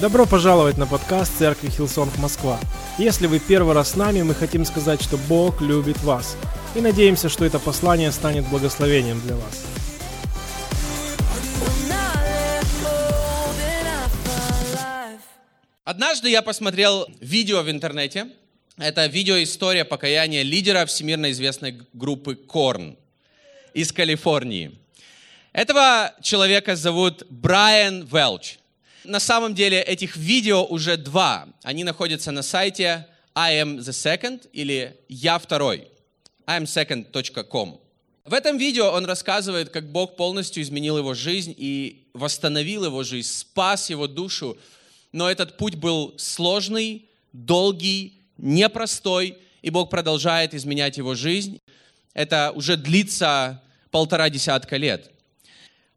Добро пожаловать на подкаст Церкви Hillsong Москва. Если вы первый раз с нами, мы хотим сказать, что Бог любит вас. И надеемся, что это послание станет благословением для вас. Однажды я посмотрел видео в интернете. Это видео история покаяния лидера всемирно известной группы Korn из Калифорнии. Этого человека зовут Брайан Велч. На самом деле этих видео уже два. Они находятся на сайте I am the second или я второй. iamsecond.com. В этом видео он рассказывает, как Бог полностью изменил его жизнь и восстановил его жизнь, спас его душу. Но этот путь был сложный, долгий, непростой, и Бог продолжает изменять его жизнь. Это уже длится полтора десятка лет.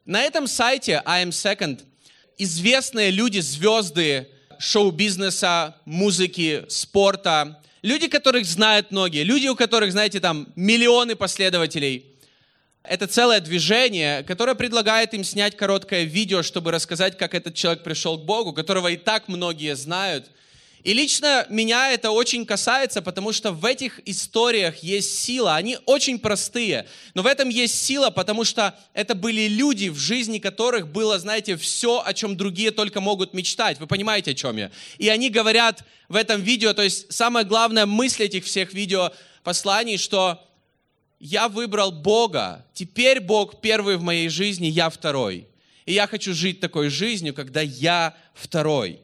На этом сайте I am Second известные люди, звезды шоу-бизнеса, музыки, спорта, люди, которых знают многие, люди, у которых, знаете, там миллионы последователей. Это целое движение, которое предлагает им снять короткое видео, чтобы рассказать, как этот человек пришел к Богу, которого и так многие знают – и лично меня это очень касается, потому что в этих историях есть сила. Они очень простые, но в этом есть сила, потому что это были люди, в жизни которых было, знаете, все, о чем другие только могут мечтать. Вы понимаете, о чем я? И они говорят в этом видео, то есть самая главная мысль этих всех видео посланий, что я выбрал Бога, теперь Бог первый в моей жизни, я второй. И я хочу жить такой жизнью, когда я второй.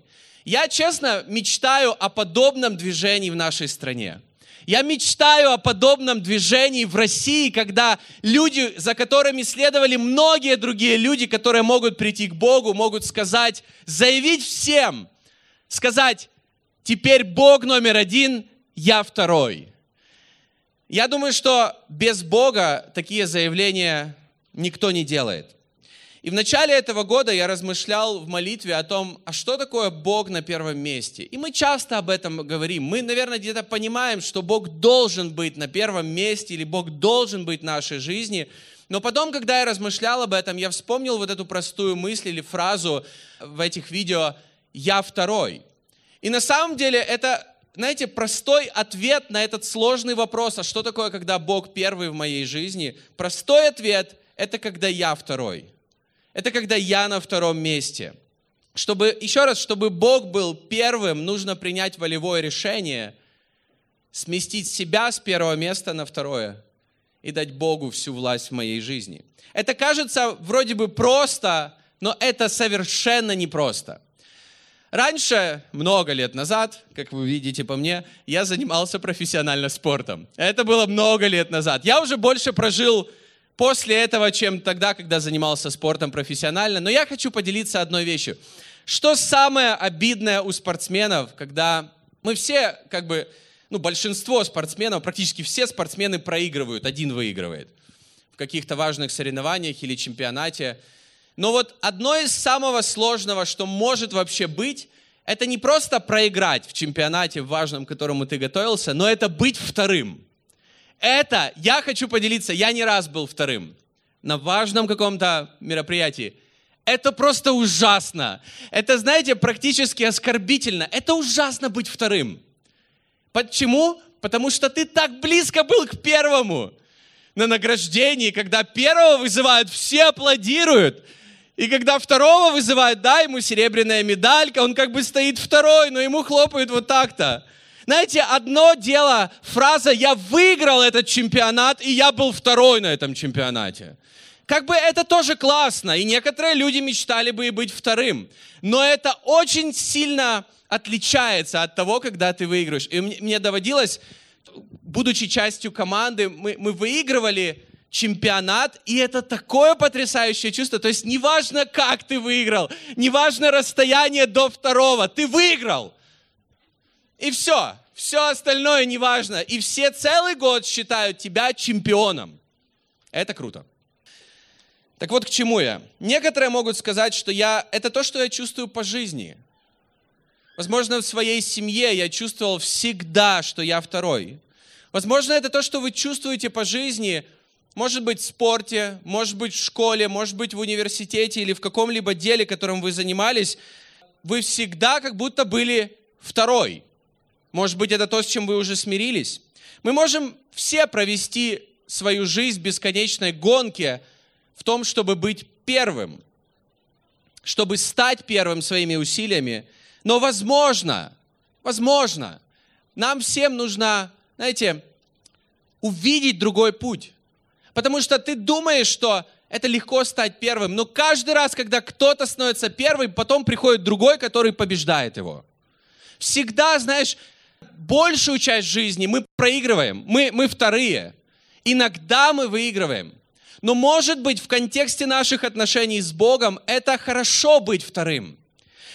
Я, честно, мечтаю о подобном движении в нашей стране. Я мечтаю о подобном движении в России, когда люди, за которыми следовали многие другие люди, которые могут прийти к Богу, могут сказать, заявить всем, сказать, теперь Бог номер один, я второй. Я думаю, что без Бога такие заявления никто не делает. И в начале этого года я размышлял в молитве о том, а что такое Бог на первом месте. И мы часто об этом говорим. Мы, наверное, где-то понимаем, что Бог должен быть на первом месте, или Бог должен быть в нашей жизни. Но потом, когда я размышлял об этом, я вспомнил вот эту простую мысль или фразу в этих видео «Я второй». И на самом деле это, знаете, простой ответ на этот сложный вопрос, а что такое, когда Бог первый в моей жизни? Простой ответ – это когда я второй – это когда я на втором месте. Чтобы, еще раз, чтобы Бог был первым, нужно принять волевое решение, сместить себя с первого места на второе и дать Богу всю власть в моей жизни. Это кажется вроде бы просто, но это совершенно непросто. Раньше, много лет назад, как вы видите по мне, я занимался профессионально спортом. Это было много лет назад. Я уже больше прожил после этого, чем тогда, когда занимался спортом профессионально. Но я хочу поделиться одной вещью. Что самое обидное у спортсменов, когда мы все, как бы, ну, большинство спортсменов, практически все спортсмены проигрывают, один выигрывает в каких-то важных соревнованиях или чемпионате. Но вот одно из самого сложного, что может вообще быть, это не просто проиграть в чемпионате важном, к которому ты готовился, но это быть вторым. Это, я хочу поделиться, я не раз был вторым на важном каком-то мероприятии. Это просто ужасно. Это, знаете, практически оскорбительно. Это ужасно быть вторым. Почему? Потому что ты так близко был к первому. На награждении, когда первого вызывают, все аплодируют. И когда второго вызывают, да, ему серебряная медалька, он как бы стоит второй, но ему хлопают вот так-то. Знаете, одно дело, фраза «я выиграл этот чемпионат, и я был второй на этом чемпионате». Как бы это тоже классно, и некоторые люди мечтали бы и быть вторым. Но это очень сильно отличается от того, когда ты выигрываешь. И мне доводилось, будучи частью команды, мы, мы выигрывали чемпионат, и это такое потрясающее чувство. То есть неважно, как ты выиграл, неважно расстояние до второго, ты выиграл. И все. Все остальное не важно. И все целый год считают тебя чемпионом. Это круто. Так вот, к чему я? Некоторые могут сказать, что я, это то, что я чувствую по жизни. Возможно, в своей семье я чувствовал всегда, что я второй. Возможно, это то, что вы чувствуете по жизни, может быть, в спорте, может быть, в школе, может быть, в университете или в каком-либо деле, которым вы занимались, вы всегда как будто были второй. Может быть, это то, с чем вы уже смирились. Мы можем все провести свою жизнь в бесконечной гонке в том, чтобы быть первым, чтобы стать первым своими усилиями. Но возможно, возможно, нам всем нужно, знаете, увидеть другой путь. Потому что ты думаешь, что это легко стать первым, но каждый раз, когда кто-то становится первым, потом приходит другой, который побеждает его. Всегда, знаешь, большую часть жизни мы проигрываем, мы, мы вторые. Иногда мы выигрываем. Но может быть в контексте наших отношений с Богом это хорошо быть вторым.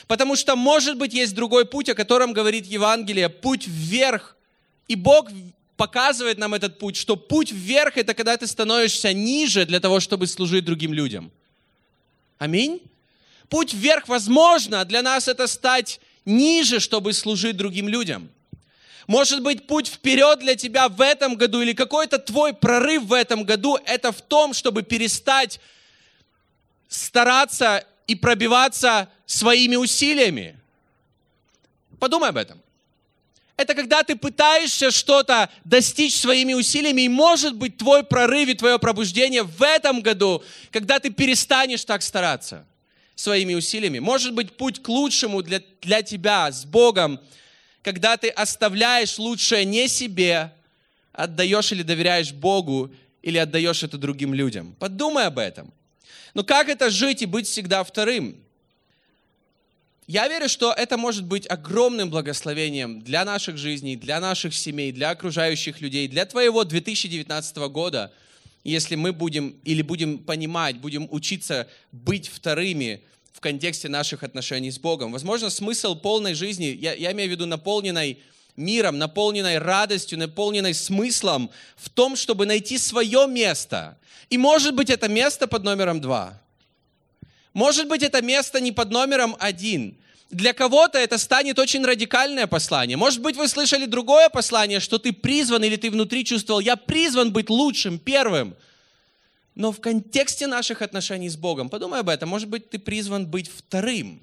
Потому что может быть есть другой путь, о котором говорит Евангелие, путь вверх. И Бог показывает нам этот путь, что путь вверх это когда ты становишься ниже для того, чтобы служить другим людям. Аминь. Путь вверх, возможно, для нас это стать ниже, чтобы служить другим людям. Может быть, путь вперед для тебя в этом году или какой-то твой прорыв в этом году, это в том, чтобы перестать стараться и пробиваться своими усилиями. Подумай об этом. Это когда ты пытаешься что-то достичь своими усилиями, и может быть твой прорыв и твое пробуждение в этом году, когда ты перестанешь так стараться своими усилиями. Может быть путь к лучшему для, для тебя с Богом – когда ты оставляешь лучшее не себе, отдаешь или доверяешь Богу, или отдаешь это другим людям. Подумай об этом. Но как это жить и быть всегда вторым? Я верю, что это может быть огромным благословением для наших жизней, для наших семей, для окружающих людей, для твоего 2019 года, если мы будем или будем понимать, будем учиться быть вторыми в контексте наших отношений с Богом. Возможно, смысл полной жизни, я, я имею в виду наполненной миром, наполненной радостью, наполненной смыслом в том, чтобы найти свое место. И может быть это место под номером два. Может быть это место не под номером один. Для кого-то это станет очень радикальное послание. Может быть вы слышали другое послание, что ты призван или ты внутри чувствовал, я призван быть лучшим, первым – но в контексте наших отношений с Богом, подумай об этом, может быть, ты призван быть вторым.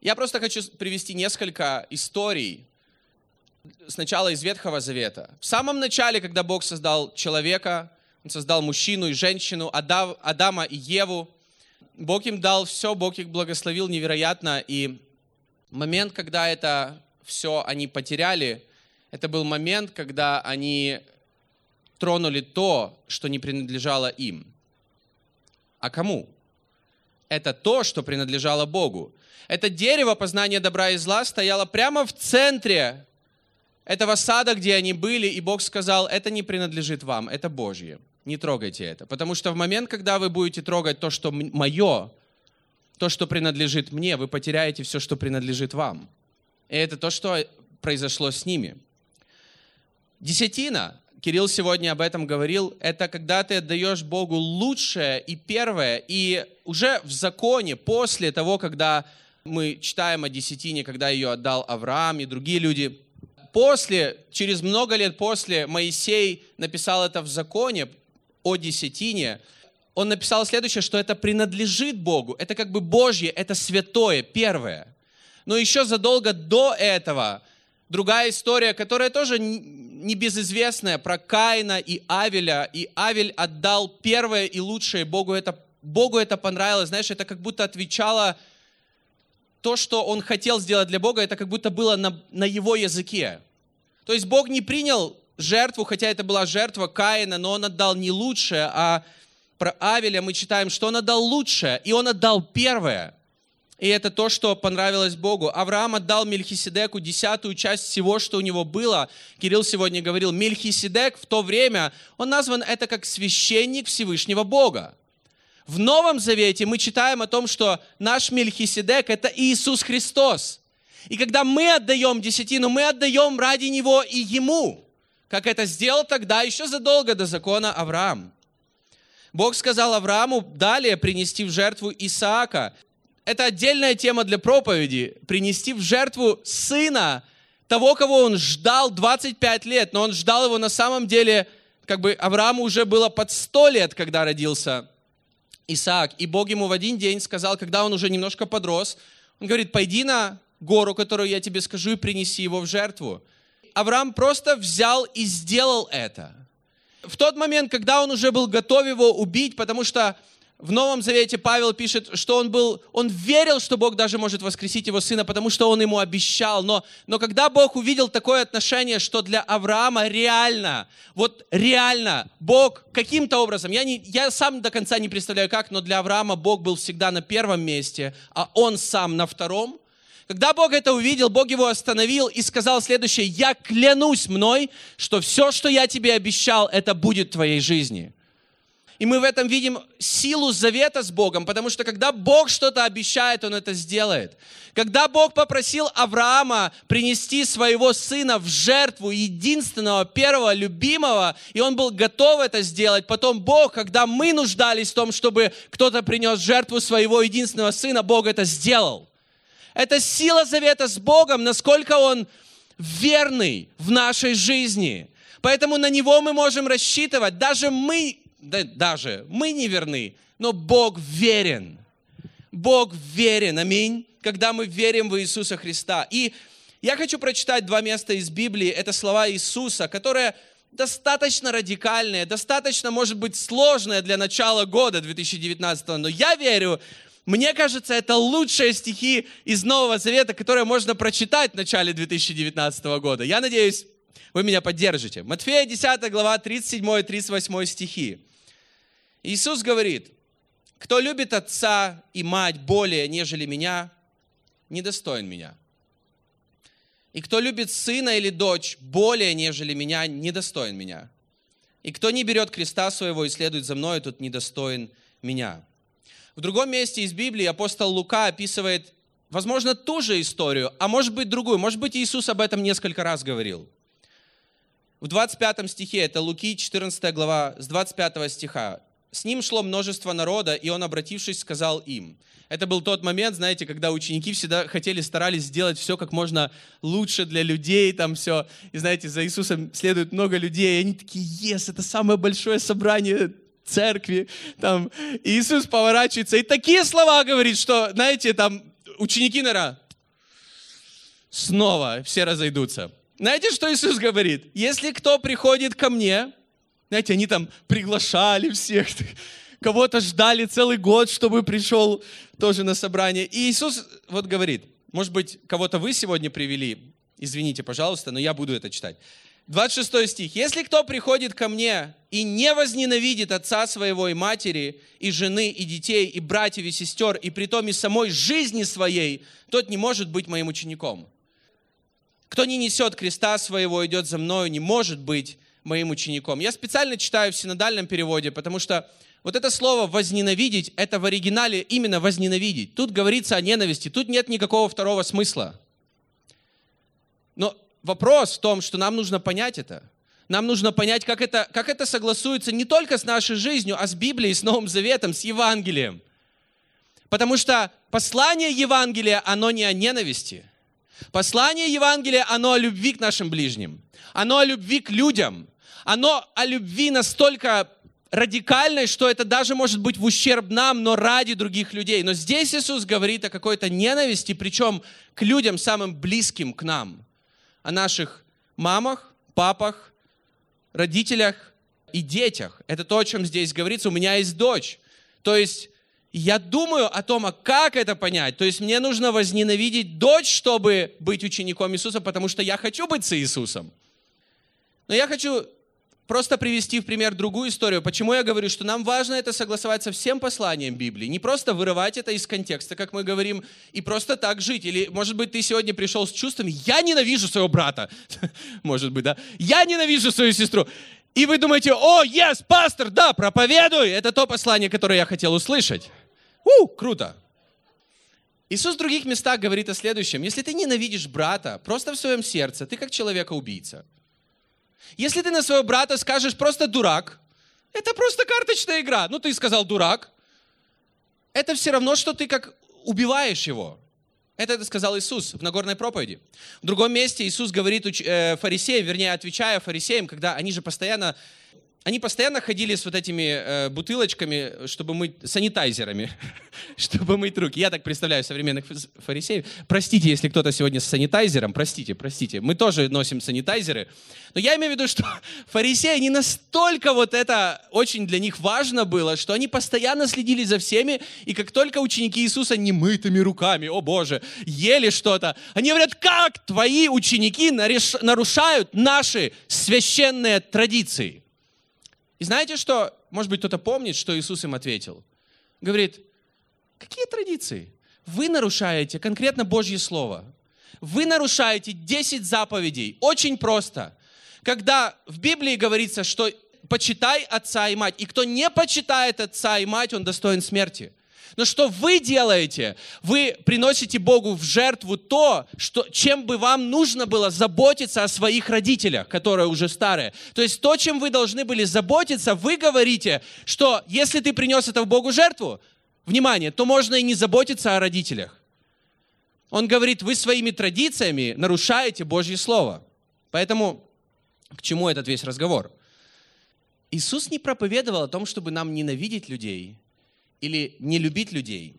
Я просто хочу привести несколько историй сначала из Ветхого Завета. В самом начале, когда Бог создал человека, Он создал мужчину и женщину, Адам, Адама и Еву, Бог им дал все, Бог их благословил невероятно, и момент, когда это все они потеряли, это был момент, когда они тронули то, что не принадлежало им. А кому? Это то, что принадлежало Богу. Это дерево познания добра и зла стояло прямо в центре этого сада, где они были, и Бог сказал, это не принадлежит вам, это Божье. Не трогайте это. Потому что в момент, когда вы будете трогать то, что мое, то, что принадлежит мне, вы потеряете все, что принадлежит вам. И это то, что произошло с ними. Десятина Кирилл сегодня об этом говорил, это когда ты отдаешь Богу лучшее и первое, и уже в законе, после того, когда мы читаем о десятине, когда ее отдал Авраам и другие люди, после, через много лет после Моисей написал это в законе о десятине, он написал следующее, что это принадлежит Богу, это как бы Божье, это святое, первое. Но еще задолго до этого другая история, которая тоже небезызвестная, про Каина и Авеля. И Авель отдал первое и лучшее Богу. Это, Богу это понравилось. Знаешь, это как будто отвечало то, что он хотел сделать для Бога, это как будто было на, на его языке. То есть Бог не принял жертву, хотя это была жертва Каина, но он отдал не лучшее, а про Авеля мы читаем, что он отдал лучшее, и он отдал первое – и это то, что понравилось Богу. Авраам отдал Мельхиседеку десятую часть всего, что у него было. Кирилл сегодня говорил, Мельхиседек в то время, он назван это как священник Всевышнего Бога. В Новом Завете мы читаем о том, что наш Мельхиседек – это Иисус Христос. И когда мы отдаем десятину, мы отдаем ради Него и Ему, как это сделал тогда, еще задолго до закона Авраам. Бог сказал Аврааму далее принести в жертву Исаака это отдельная тема для проповеди. Принести в жертву сына, того, кого он ждал 25 лет, но он ждал его на самом деле, как бы Аврааму уже было под 100 лет, когда родился Исаак. И Бог ему в один день сказал, когда он уже немножко подрос, Он говорит, пойди на гору, которую я тебе скажу, и принеси его в жертву. Авраам просто взял и сделал это. В тот момент, когда он уже был готов его убить, потому что в Новом Завете Павел пишет, что он был, он верил, что Бог даже может воскресить его сына, потому что он ему обещал. Но, но когда Бог увидел такое отношение, что для Авраама реально, вот реально, Бог каким-то образом, я, не, я сам до конца не представляю как, но для Авраама Бог был всегда на первом месте, а он сам на втором. Когда Бог это увидел, Бог его остановил и сказал следующее, я клянусь мной, что все, что я тебе обещал, это будет в твоей жизни. И мы в этом видим силу завета с Богом, потому что когда Бог что-то обещает, Он это сделает. Когда Бог попросил Авраама принести своего сына в жертву, единственного, первого, любимого, и он был готов это сделать, потом Бог, когда мы нуждались в том, чтобы кто-то принес жертву своего единственного сына, Бог это сделал. Это сила завета с Богом, насколько Он верный в нашей жизни. Поэтому на Него мы можем рассчитывать. Даже мы да, даже мы не верны, но Бог верен. Бог верен, аминь, когда мы верим в Иисуса Христа. И я хочу прочитать два места из Библии. Это слова Иисуса, которые достаточно радикальные, достаточно, может быть, сложные для начала года 2019. Но я верю, мне кажется, это лучшие стихи из Нового Завета, которые можно прочитать в начале 2019 года. Я надеюсь, вы меня поддержите. Матфея 10 глава 37-38 стихи. Иисус говорит, кто любит отца и мать более, нежели меня, недостоин меня. И кто любит сына или дочь более, нежели меня, недостоин меня. И кто не берет креста своего и следует за мной, тот недостоин меня. В другом месте из Библии апостол Лука описывает, возможно, ту же историю, а может быть другую. Может быть, Иисус об этом несколько раз говорил. В 25 стихе, это Луки 14 глава, с 25 стиха. С ним шло множество народа, и он, обратившись, сказал им. Это был тот момент, знаете, когда ученики всегда хотели, старались сделать все как можно лучше для людей, там все. И знаете, за Иисусом следует много людей, и они такие, ес, это самое большое собрание церкви. Там. И Иисус поворачивается и такие слова говорит, что, знаете, там ученики, наверное, снова все разойдутся. Знаете, что Иисус говорит? Если кто приходит ко мне, знаете, они там приглашали всех, кого-то ждали целый год, чтобы пришел тоже на собрание. И Иисус вот говорит, может быть, кого-то вы сегодня привели, извините, пожалуйста, но я буду это читать. 26 стих. «Если кто приходит ко мне и не возненавидит отца своего и матери, и жены, и детей, и братьев, и сестер, и притом и самой жизни своей, тот не может быть моим учеником. Кто не несет креста своего, идет за мною, не может быть моим учеником. Я специально читаю в синодальном переводе, потому что вот это слово «возненавидеть» — это в оригинале именно «возненавидеть». Тут говорится о ненависти, тут нет никакого второго смысла. Но вопрос в том, что нам нужно понять это. Нам нужно понять, как это, как это согласуется не только с нашей жизнью, а с Библией, с Новым Заветом, с Евангелием. Потому что послание Евангелия, оно не о ненависти. Послание Евангелия, оно о любви к нашим ближним. Оно о любви к людям оно о любви настолько радикальной, что это даже может быть в ущерб нам, но ради других людей. Но здесь Иисус говорит о какой-то ненависти, причем к людям самым близким к нам. О наших мамах, папах, родителях и детях. Это то, о чем здесь говорится. У меня есть дочь. То есть я думаю о том, а как это понять. То есть мне нужно возненавидеть дочь, чтобы быть учеником Иисуса, потому что я хочу быть с Иисусом. Но я хочу просто привести в пример другую историю. Почему я говорю, что нам важно это согласовать со всем посланием Библии. Не просто вырывать это из контекста, как мы говорим, и просто так жить. Или, может быть, ты сегодня пришел с чувствами, я ненавижу своего брата. Может быть, да? Я ненавижу свою сестру. И вы думаете, о, yes, пастор, да, проповедуй. Это то послание, которое я хотел услышать. У, круто. Иисус в других местах говорит о следующем. Если ты ненавидишь брата просто в своем сердце, ты как человека-убийца. Если ты на своего брата скажешь просто дурак, это просто карточная игра. Ну, ты сказал дурак. Это все равно, что ты как убиваешь его. Это, сказал Иисус в Нагорной проповеди. В другом месте Иисус говорит э, фарисеям, вернее, отвечая фарисеям, когда они же постоянно они постоянно ходили с вот этими э, бутылочками, чтобы мыть, санитайзерами, чтобы мыть руки. Я так представляю современных фарисеев. Простите, если кто-то сегодня с санитайзером, простите, простите. Мы тоже носим санитайзеры. Но я имею в виду, что фарисеи, они настолько вот это очень для них важно было, что они постоянно следили за всеми, и как только ученики Иисуса немытыми руками, о Боже, ели что-то, они говорят, как твои ученики нарушают наши священные традиции? И знаете что? Может быть, кто-то помнит, что Иисус им ответил. Говорит, какие традиции? Вы нарушаете конкретно Божье Слово. Вы нарушаете 10 заповедей. Очень просто. Когда в Библии говорится, что почитай отца и мать, и кто не почитает отца и мать, он достоин смерти. Но что вы делаете? Вы приносите Богу в жертву то, что, чем бы вам нужно было заботиться о своих родителях, которые уже старые. То есть то, чем вы должны были заботиться, вы говорите, что если ты принес это в Богу жертву, внимание, то можно и не заботиться о родителях. Он говорит, вы своими традициями нарушаете Божье Слово. Поэтому к чему этот весь разговор? Иисус не проповедовал о том, чтобы нам ненавидеть людей – или не любить людей.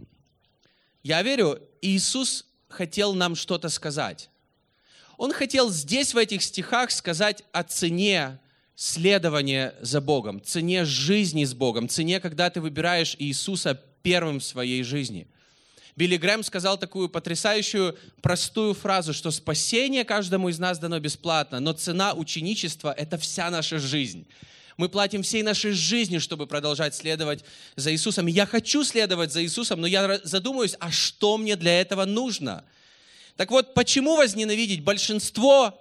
Я верю, Иисус хотел нам что-то сказать. Он хотел здесь, в этих стихах, сказать о цене следования за Богом, цене жизни с Богом, цене, когда ты выбираешь Иисуса первым в своей жизни. Билли Грэм сказал такую потрясающую, простую фразу, что спасение каждому из нас дано бесплатно, но цена ученичества – это вся наша жизнь. Мы платим всей нашей жизнью, чтобы продолжать следовать за Иисусом. Я хочу следовать за Иисусом, но я задумываюсь, а что мне для этого нужно? Так вот, почему возненавидеть? Большинство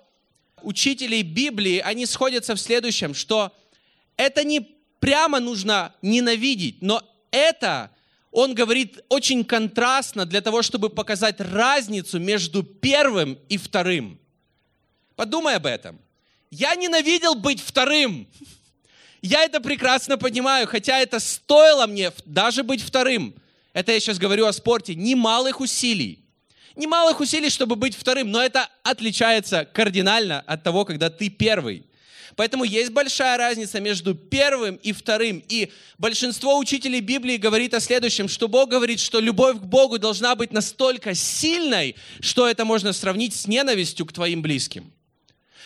учителей Библии, они сходятся в следующем, что это не прямо нужно ненавидеть, но это, он говорит очень контрастно для того, чтобы показать разницу между первым и вторым. Подумай об этом. Я ненавидел быть вторым. Я это прекрасно понимаю, хотя это стоило мне даже быть вторым. Это я сейчас говорю о спорте. Немалых усилий. Немалых усилий, чтобы быть вторым, но это отличается кардинально от того, когда ты первый. Поэтому есть большая разница между первым и вторым. И большинство учителей Библии говорит о следующем, что Бог говорит, что любовь к Богу должна быть настолько сильной, что это можно сравнить с ненавистью к твоим близким.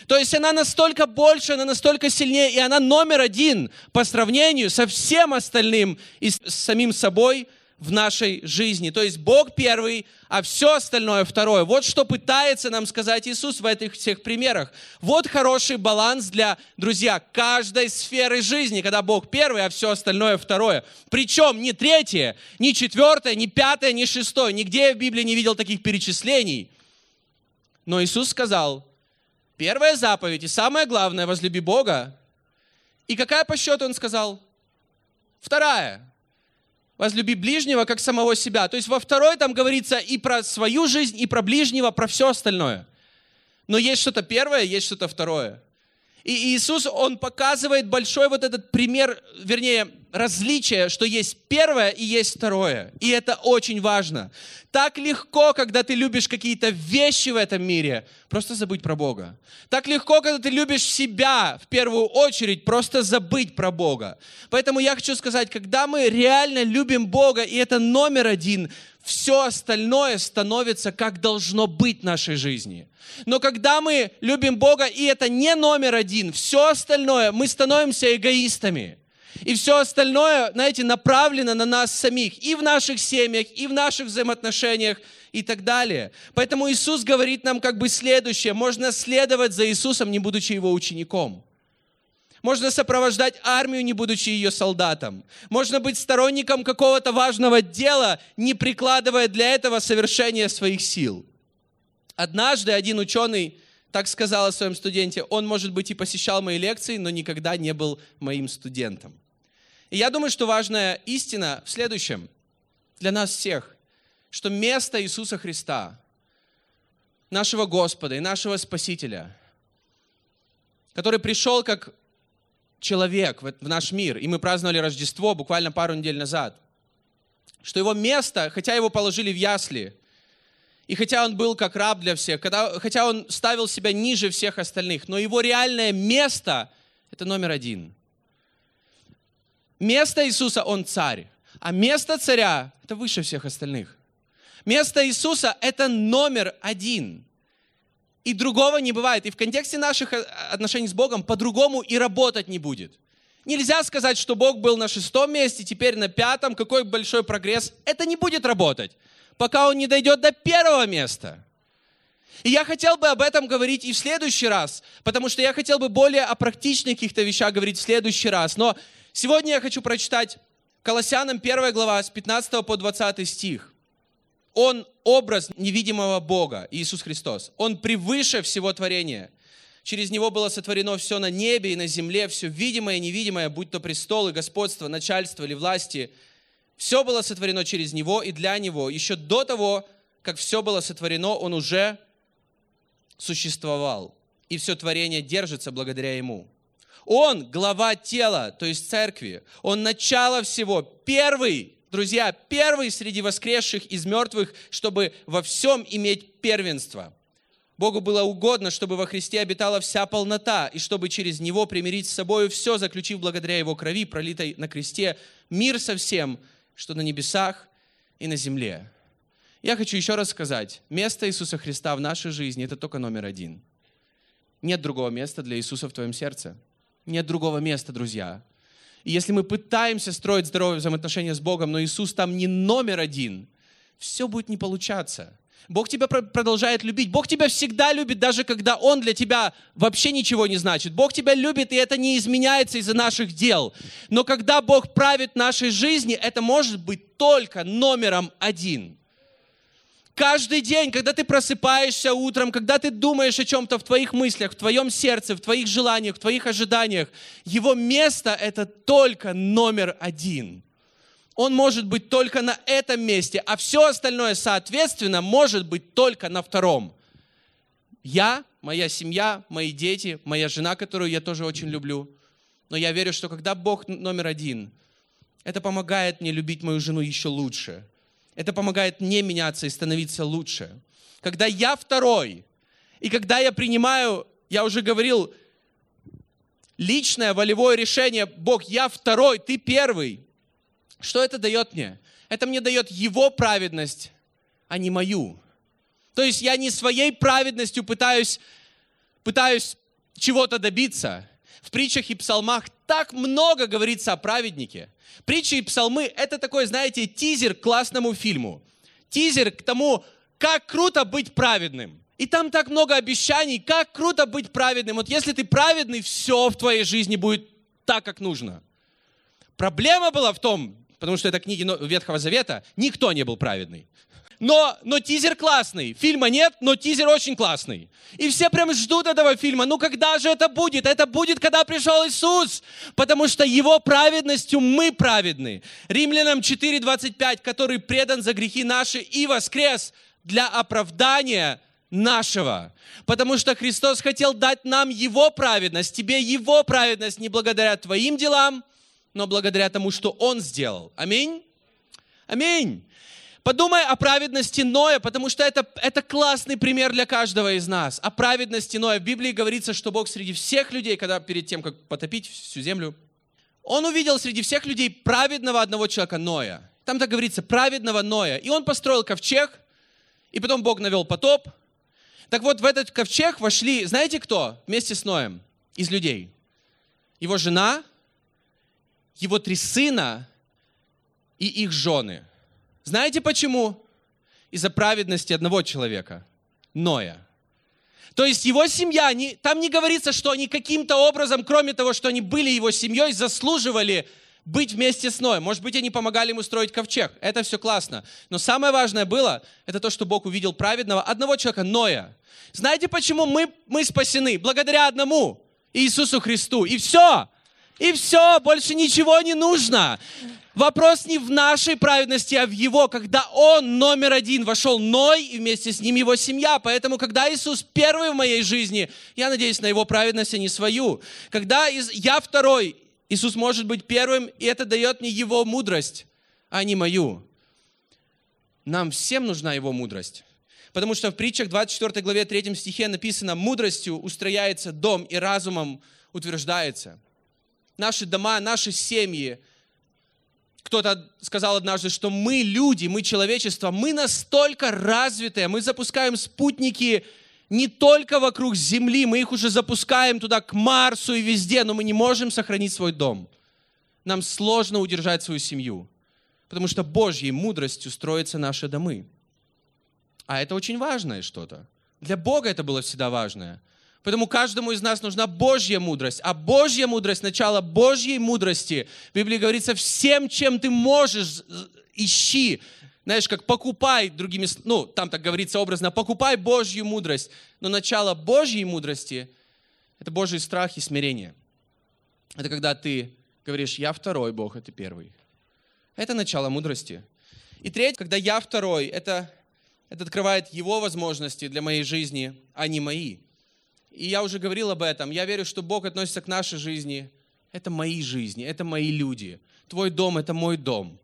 То есть она настолько больше, она настолько сильнее, и она номер один по сравнению со всем остальным и с самим собой в нашей жизни. То есть Бог первый, а все остальное второе. Вот что пытается нам сказать Иисус в этих всех примерах. Вот хороший баланс для, друзья, каждой сферы жизни, когда Бог первый, а все остальное второе. Причем не третье, не четвертое, не пятое, не шестое. Нигде я в Библии не видел таких перечислений. Но Иисус сказал, Первая заповедь и самое главное, возлюби Бога. И какая по счету он сказал? Вторая. Возлюби ближнего, как самого себя. То есть во второй там говорится и про свою жизнь, и про ближнего, про все остальное. Но есть что-то первое, есть что-то второе. И Иисус, Он показывает большой вот этот пример, вернее, различие, что есть первое и есть второе. И это очень важно. Так легко, когда ты любишь какие-то вещи в этом мире, просто забыть про Бога. Так легко, когда ты любишь себя в первую очередь, просто забыть про Бога. Поэтому я хочу сказать, когда мы реально любим Бога, и это номер один, все остальное становится как должно быть в нашей жизни. Но когда мы любим Бога, и это не номер один, все остальное, мы становимся эгоистами. И все остальное, знаете, направлено на нас самих, и в наших семьях, и в наших взаимоотношениях, и так далее. Поэтому Иисус говорит нам как бы следующее. Можно следовать за Иисусом, не будучи Его учеником. Можно сопровождать армию, не будучи ее солдатом. Можно быть сторонником какого-то важного дела, не прикладывая для этого совершения своих сил. Однажды один ученый так сказал о своем студенте, он, может быть, и посещал мои лекции, но никогда не был моим студентом. И я думаю, что важная истина в следующем для нас всех, что место Иисуса Христа, нашего Господа и нашего Спасителя, который пришел как человек в наш мир, и мы праздновали Рождество буквально пару недель назад, что его место, хотя его положили в ясли, и хотя он был как раб для всех, когда, хотя он ставил себя ниже всех остальных, но его реальное место – это номер один. Место Иисуса, Он царь. А место царя – это выше всех остальных. Место Иисуса – это номер один. И другого не бывает. И в контексте наших э, отношений с Богом по-другому и работать не будет. Нельзя сказать, что Бог был на шестом месте, теперь на пятом, какой большой прогресс. Это не будет работать, пока Он не дойдет до первого места. И я хотел бы об этом говорить и в следующий раз, потому что я хотел бы более о практичных каких-то вещах говорить в следующий раз. Но сегодня я хочу прочитать Колоссянам 1 глава с 15 по 20 стих. Он образ невидимого Бога, Иисус Христос. Он превыше всего творения. Через Него было сотворено все на небе и на земле, все видимое и невидимое, будь то престолы, господство, начальство или власти. Все было сотворено через Него и для Него. Еще до того, как все было сотворено, Он уже существовал. И все творение держится благодаря Ему. Он глава тела, то есть церкви. Он начало всего, первый Друзья, первый среди воскресших из мертвых, чтобы во всем иметь первенство. Богу было угодно, чтобы во Христе обитала вся полнота, и чтобы через Него примирить с собой все, заключив благодаря Его крови, пролитой на кресте, мир со всем, что на небесах и на земле. Я хочу еще раз сказать, место Иисуса Христа в нашей жизни – это только номер один. Нет другого места для Иисуса в твоем сердце. Нет другого места, друзья. И если мы пытаемся строить здоровые взаимоотношения с Богом, но Иисус там не номер один, все будет не получаться. Бог тебя продолжает любить. Бог тебя всегда любит, даже когда Он для тебя вообще ничего не значит. Бог тебя любит, и это не изменяется из-за наших дел. Но когда Бог правит нашей жизни, это может быть только номером один – Каждый день, когда ты просыпаешься утром, когда ты думаешь о чем-то в твоих мыслях, в твоем сердце, в твоих желаниях, в твоих ожиданиях, его место — это только номер один. Он может быть только на этом месте, а все остальное, соответственно, может быть только на втором. Я, моя семья, мои дети, моя жена, которую я тоже очень люблю. Но я верю, что когда Бог номер один, это помогает мне любить мою жену еще лучше – это помогает мне меняться и становиться лучше. Когда я второй, и когда я принимаю, я уже говорил, личное волевое решение, Бог, я второй, ты первый. Что это дает мне? Это мне дает Его праведность, а не мою. То есть я не своей праведностью пытаюсь, пытаюсь чего-то добиться. В притчах и псалмах так много говорится о праведнике. Притчи и псалмы – это такой, знаете, тизер к классному фильму. Тизер к тому, как круто быть праведным. И там так много обещаний, как круто быть праведным. Вот если ты праведный, все в твоей жизни будет так, как нужно. Проблема была в том, потому что это книги Ветхого Завета, никто не был праведный но, но тизер классный. Фильма нет, но тизер очень классный. И все прям ждут этого фильма. Ну когда же это будет? Это будет, когда пришел Иисус. Потому что Его праведностью мы праведны. Римлянам 4.25, который предан за грехи наши и воскрес для оправдания нашего. Потому что Христос хотел дать нам Его праведность, тебе Его праведность не благодаря твоим делам, но благодаря тому, что Он сделал. Аминь. Аминь. Подумай о праведности Ноя, потому что это, это классный пример для каждого из нас. О праведности Ноя. В Библии говорится, что Бог среди всех людей, когда перед тем, как потопить всю землю, он увидел среди всех людей праведного одного человека, Ноя. Там так говорится, праведного Ноя. И он построил ковчег, и потом Бог навел потоп. Так вот, в этот ковчег вошли, знаете кто? Вместе с Ноем из людей. Его жена, его три сына и их жены – знаете почему? Из-за праведности одного человека, Ноя. То есть его семья, не, там не говорится, что они каким-то образом, кроме того, что они были его семьей, заслуживали быть вместе с Ноем. Может быть, они помогали ему строить ковчег. Это все классно. Но самое важное было, это то, что Бог увидел праведного одного человека, Ноя. Знаете, почему мы, мы спасены? Благодаря одному, Иисусу Христу. И все. И все, больше ничего не нужно. Вопрос не в нашей праведности, а в Его, когда Он номер один вошел Ной и вместе с ним его семья. Поэтому, когда Иисус первый в моей жизни, я надеюсь на Его праведность, а не свою. Когда я второй, Иисус может быть первым, и это дает мне Его мудрость, а не мою. Нам всем нужна Его мудрость. Потому что в притчах 24 главе 3 стихе написано, мудростью устрояется дом и разумом утверждается. Наши дома, наши семьи – кто-то сказал однажды, что мы люди, мы человечество, мы настолько развитые, мы запускаем спутники не только вокруг Земли, мы их уже запускаем туда, к Марсу и везде, но мы не можем сохранить свой дом. Нам сложно удержать свою семью, потому что Божьей мудростью строятся наши домы. А это очень важное что-то. Для Бога это было всегда важное. Поэтому каждому из нас нужна Божья мудрость. А Божья мудрость, начало Божьей мудрости, в Библии говорится, всем, чем ты можешь, ищи. Знаешь, как покупай, другими, ну, там так говорится образно, покупай Божью мудрость. Но начало Божьей мудрости – это Божий страх и смирение. Это когда ты говоришь, я второй Бог, а ты первый. Это начало мудрости. И третье, когда я второй, это, это открывает его возможности для моей жизни, а не мои. И я уже говорил об этом. Я верю, что Бог относится к нашей жизни. Это мои жизни, это мои люди. Твой дом – это мой дом.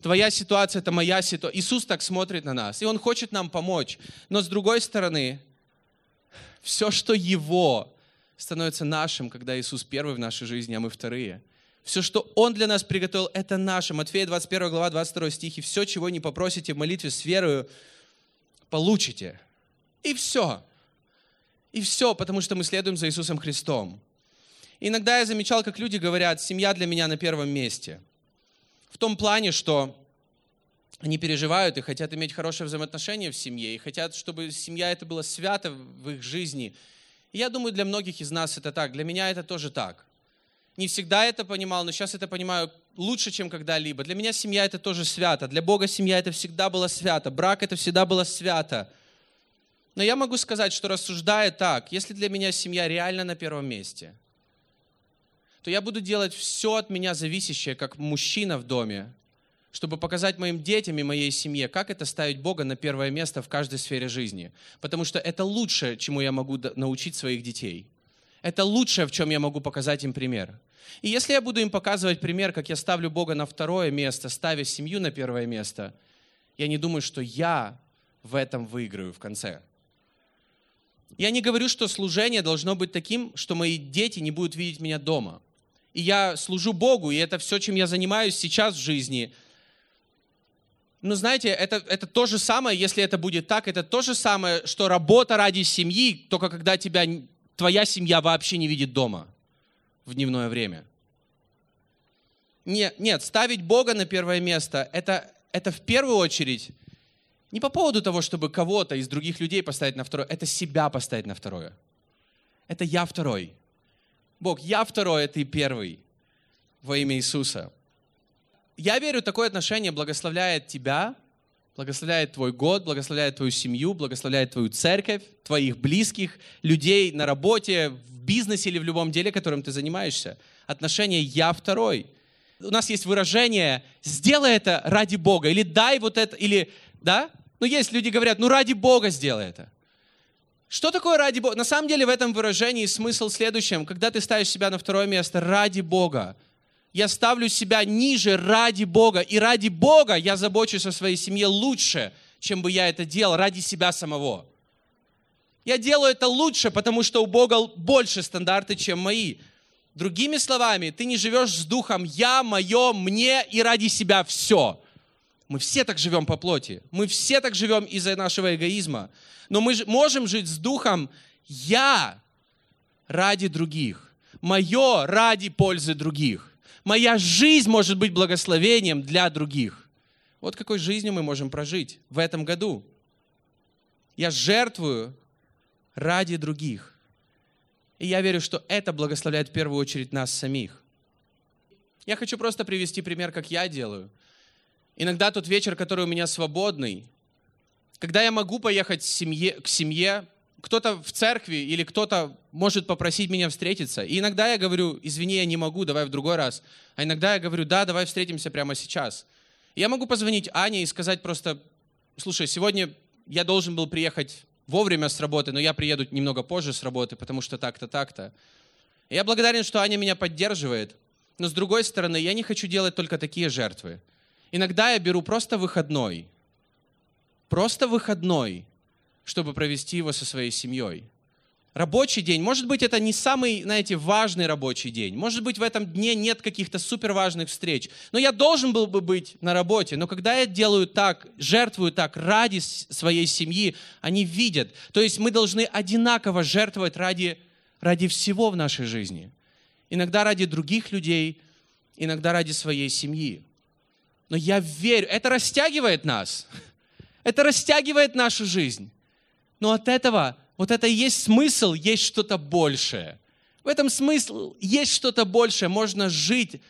Твоя ситуация – это моя ситуация. Иисус так смотрит на нас, и Он хочет нам помочь. Но с другой стороны, все, что Его, становится нашим, когда Иисус первый в нашей жизни, а мы вторые. Все, что Он для нас приготовил, это наше. Матфея 21 глава, 22 стих. «И все, чего не попросите в молитве с верою, получите». И все. И все, потому что мы следуем за Иисусом Христом. Иногда я замечал, как люди говорят, семья для меня на первом месте. В том плане, что они переживают и хотят иметь хорошее взаимоотношение в семье, и хотят, чтобы семья это была свято в их жизни. И я думаю, для многих из нас это так. Для меня это тоже так. Не всегда это понимал, но сейчас это понимаю лучше, чем когда-либо. Для меня семья это тоже свято. Для Бога семья это всегда было свято. Брак это всегда было свято. Но я могу сказать, что рассуждая так, если для меня семья реально на первом месте, то я буду делать все от меня зависящее, как мужчина в доме, чтобы показать моим детям и моей семье, как это ставить Бога на первое место в каждой сфере жизни. Потому что это лучшее, чему я могу научить своих детей. Это лучшее, в чем я могу показать им пример. И если я буду им показывать пример, как я ставлю Бога на второе место, ставя семью на первое место, я не думаю, что я в этом выиграю в конце. Я не говорю, что служение должно быть таким, что мои дети не будут видеть меня дома. И я служу Богу, и это все, чем я занимаюсь сейчас в жизни. Но знаете, это, это то же самое, если это будет так, это то же самое, что работа ради семьи, только когда тебя, твоя семья вообще не видит дома в дневное время. Нет, нет, ставить Бога на первое место, это, это в первую очередь не по поводу того, чтобы кого-то из других людей поставить на второе, это себя поставить на второе. Это я второй. Бог, я второй, а ты первый во имя Иисуса. Я верю, такое отношение благословляет тебя, благословляет твой год, благословляет твою семью, благословляет твою церковь, твоих близких, людей на работе, в бизнесе или в любом деле, которым ты занимаешься. Отношение «я второй». У нас есть выражение «сделай это ради Бога» или «дай вот это», или да? Но есть люди говорят, ну ради Бога сделай это. Что такое ради Бога? На самом деле в этом выражении смысл в следующем. Когда ты ставишь себя на второе место ради Бога, я ставлю себя ниже ради Бога. И ради Бога я забочусь о своей семье лучше, чем бы я это делал ради себя самого. Я делаю это лучше, потому что у Бога больше стандарты, чем мои. Другими словами, ты не живешь с духом «я», «моё», «мне» и ради себя все. Мы все так живем по плоти. Мы все так живем из-за нашего эгоизма. Но мы можем жить с духом «я» ради других. Мое ради пользы других. Моя жизнь может быть благословением для других. Вот какой жизнью мы можем прожить в этом году. Я жертвую ради других. И я верю, что это благословляет в первую очередь нас самих. Я хочу просто привести пример, как я делаю – Иногда тот вечер, который у меня свободный, когда я могу поехать семье, к семье кто-то в церкви или кто-то может попросить меня встретиться. И иногда я говорю, извини, я не могу, давай в другой раз. А иногда я говорю, да, давай встретимся прямо сейчас. И я могу позвонить Ане и сказать просто, слушай, сегодня я должен был приехать вовремя с работы, но я приеду немного позже с работы, потому что так-то, так-то. я благодарен, что Аня меня поддерживает. Но с другой стороны, я не хочу делать только такие жертвы. Иногда я беру просто выходной. Просто выходной, чтобы провести его со своей семьей. рабочий день, может быть, это не самый, знаете, важный рабочий день. Может быть, в этом дне нет каких-то супер важных встреч. Но я должен был бы быть на работе. Но когда я делаю так, жертвую так ради своей семьи, они видят. То есть мы должны одинаково жертвовать ради, ради всего в нашей жизни. Иногда ради других людей, иногда ради своей семьи. Но я верю, это растягивает нас. Это растягивает нашу жизнь. Но от этого вот это и есть смысл, есть что-то большее. В этом смысл есть что-то большее. Можно жить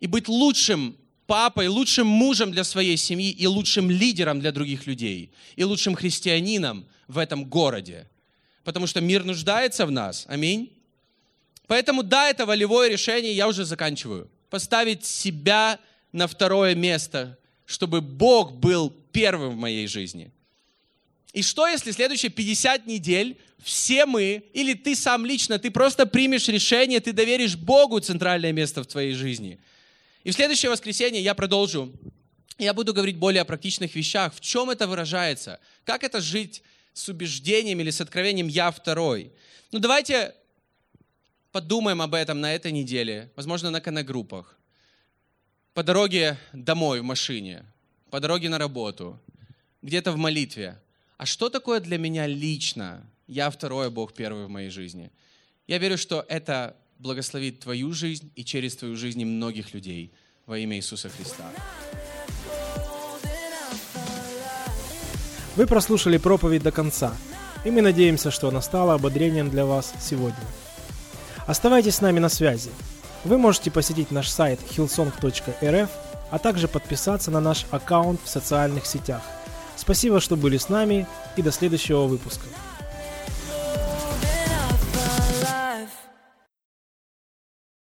и быть лучшим папой, лучшим мужем для своей семьи и лучшим лидером для других людей, и лучшим христианином в этом городе. Потому что мир нуждается в нас. Аминь. Поэтому да, это волевое решение, я уже заканчиваю. Поставить себя на второе место, чтобы Бог был первым в моей жизни. И что, если следующие 50 недель все мы, или ты сам лично, ты просто примешь решение, ты доверишь Богу центральное место в твоей жизни. И в следующее воскресенье я продолжу. Я буду говорить более о практичных вещах. В чем это выражается? Как это жить с убеждением или с откровением «я второй»? Ну давайте подумаем об этом на этой неделе, возможно, на канагруппах. По дороге домой в машине, по дороге на работу, где-то в молитве. А что такое для меня лично? Я второй, Бог первый в моей жизни. Я верю, что это благословит твою жизнь и через твою жизнь многих людей во имя Иисуса Христа. Вы прослушали проповедь до конца, и мы надеемся, что она стала ободрением для вас сегодня. Оставайтесь с нами на связи. Вы можете посетить наш сайт hillsong.rf, а также подписаться на наш аккаунт в социальных сетях. Спасибо, что были с нами и до следующего выпуска.